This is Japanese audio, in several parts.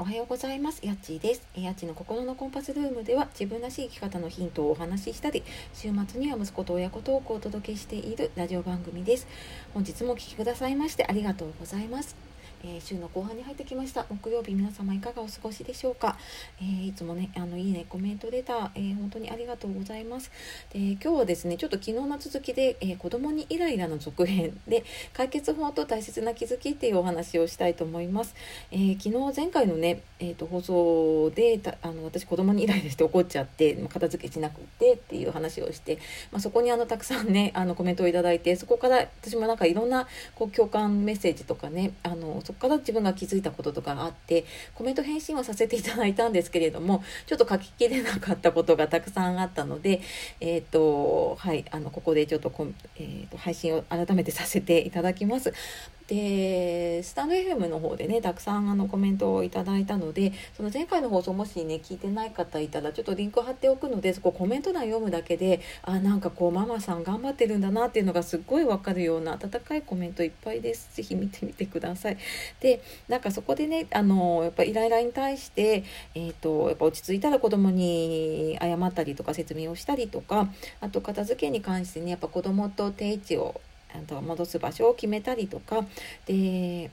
おはようございます。やっちーです。やっちの心のコンパスルームでは自分らしい生き方のヒントをお話ししたり、週末には息子と親子トークをお届けしているラジオ番組です。本日もお聴きくださいましてありがとうございます。えー、週の後半に入ってきました。木曜日皆様いかがお過ごしでしょうか、えー、いつもねあのいいねコメントレター、えー、本当にありがとうございます。で今日はですねちょっと昨日の続きで、えー、子供にイライラの続編で解決法と大切な気づきっていうお話をしたいと思います、えー、昨日前回のね、えーと、放送であの私子供にイライラして怒っちゃって片付けしなくてっていう話をして、まあ、そこにあのたくさんねあのコメントをいただいてそこから私もなんかいろんなこう共感メッセージとかねあのそこから自分が気づいたこととかがあってコメント返信をさせていただいたんですけれどもちょっと書ききれなかったことがたくさんあったので、えーとはい、あのここでちょっとこ、えーと配信を改めてさせていただきます。でスタンド FM の方でねたくさんあのコメントをいただいたのでその前回の放送もしね聞いてない方いたらちょっとリンク貼っておくのでそこコメント欄読むだけであなんかこうママさん頑張ってるんだなっていうのがすっごいわかるような温かいコメントいっぱいです。ぜひ見てみてください。でなんかそこでねあのやっぱイライラに対して、えーと、やっぱ落ち着いたら子供に謝ったりとか説明をしたりとかあと片付けに関してねやっぱ子供と定位置をと戻す場所を決めたりとか。で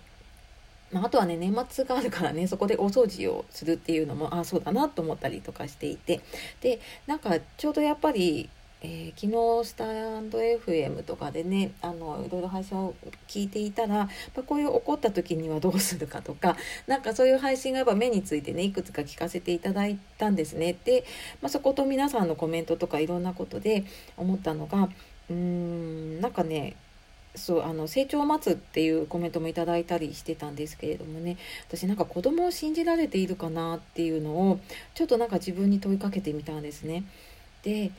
まあ、あとはね年末があるからねそこでお掃除をするっていうのもああそうだなと思ったりとかしていて。でなんかちょうどやっぱり、えー、昨日スタンド FM とかでねあのいろいろ配信を聞いていたら、ま、こういう怒った時にはどうするかとかなんかそういう配信がやっぱ目についてねいくつか聞かせていただいたんですね。で、まあ、そこと皆さんのコメントとかいろんなことで思ったのがうーんなんかねそうあの成長を待つっていうコメントもいただいたりしてたんですけれどもね私なんか子供を信じられているかなっていうのをちょっとなんか自分に問いかけてみたんですね。で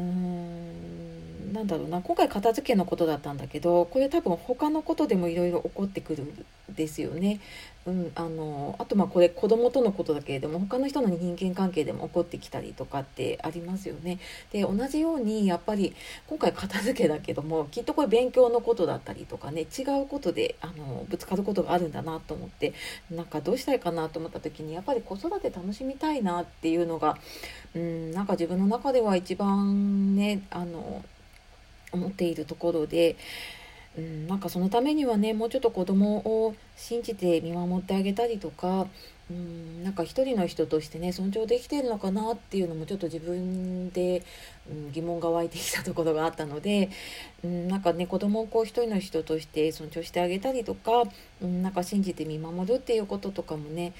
うーんなんだろうな今回片付けのことだったんだけどこれ多分他のことでもいろいろ起こってくるんですよね。うん、あのあとまあこれ子供とのことだけれども他の人の人間関係でも起こってきたりとかってありますよね。で同じようにやっぱり今回片付けだけどもきっとこれ勉強のことだったりとかね違うことであのぶつかることがあるんだなと思ってなんかどうしたいかなと思った時にやっぱり子育て楽しみたいなっていうのがうんなんか自分の中では一番ねあの思っているところで。うん、なんかそのためにはねもうちょっと子供を信じて見守ってあげたりとか、うん、なんか一人の人としてね尊重できてるのかなっていうのもちょっと自分で、うん、疑問が湧いてきたところがあったので、うん、なんかね子供をこう一人の人として尊重してあげたりとか、うん、なんか信じて見守るっていうこととかもね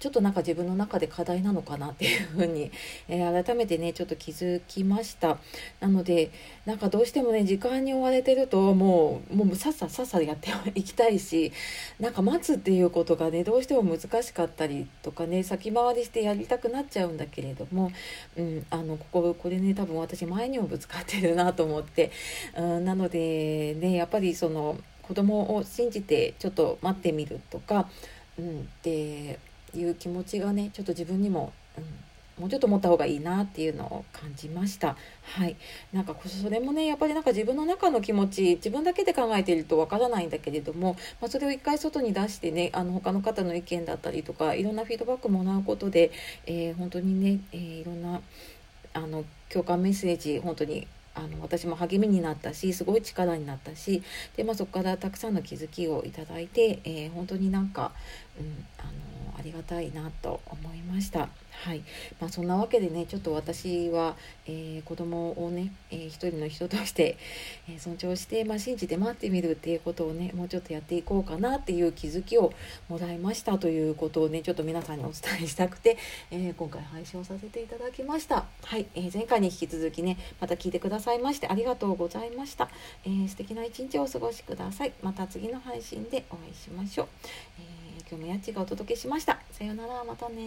ちょっとなんか自分の中で課題なのかなっていうふうに、えー、改めてねちょっと気づきました。なのでなんかどうしてもね時間に追われてるともうもうさっささっさやっていきたいしなんか待つっていうことがねどうしても難しかったりとかね先回りしてやりたくなっちゃうんだけれども、うん、あのこここれね多分私前にもぶつかってるなと思って、うん、なのでねやっぱりその子供を信じてちょっと待ってみるとか、うん、でいう気持ちがねちょっと自分にも、うん、もうちょっと持った方がいいなっていうのを感じました。はい。なんかそれもね、やっぱりなんか自分の中の気持ち、自分だけで考えているとわからないんだけれども、まあ、それを一回外に出してね、あの他の方の意見だったりとか、いろんなフィードバックもらうことで、えー、本当にね、えー、いろんなあの共感メッセージ、本当にあの私も励みになったしすごい力になったしで、まあ、そこからたくさんの気づきをいただいて、えー、本当になんか、うん、あのありがたいなと思いました。はいまあ、そんなわけでねちょっと私は、えー、子供をね、えー、一人の人として、えー、尊重して、まあ、信じて待ってみるっていうことをねもうちょっとやっていこうかなっていう気づきをもらいましたということをねちょっと皆さんにお伝えしたくて、え今回配信をさせていただきました。はい、え前回に引き続きねまた聞いてくださいましてありがとうございました。えー、素敵な一日をお過ごしください。また次の配信でお会いしましょう。え今日もやっちがお届けしました。さようなら、またね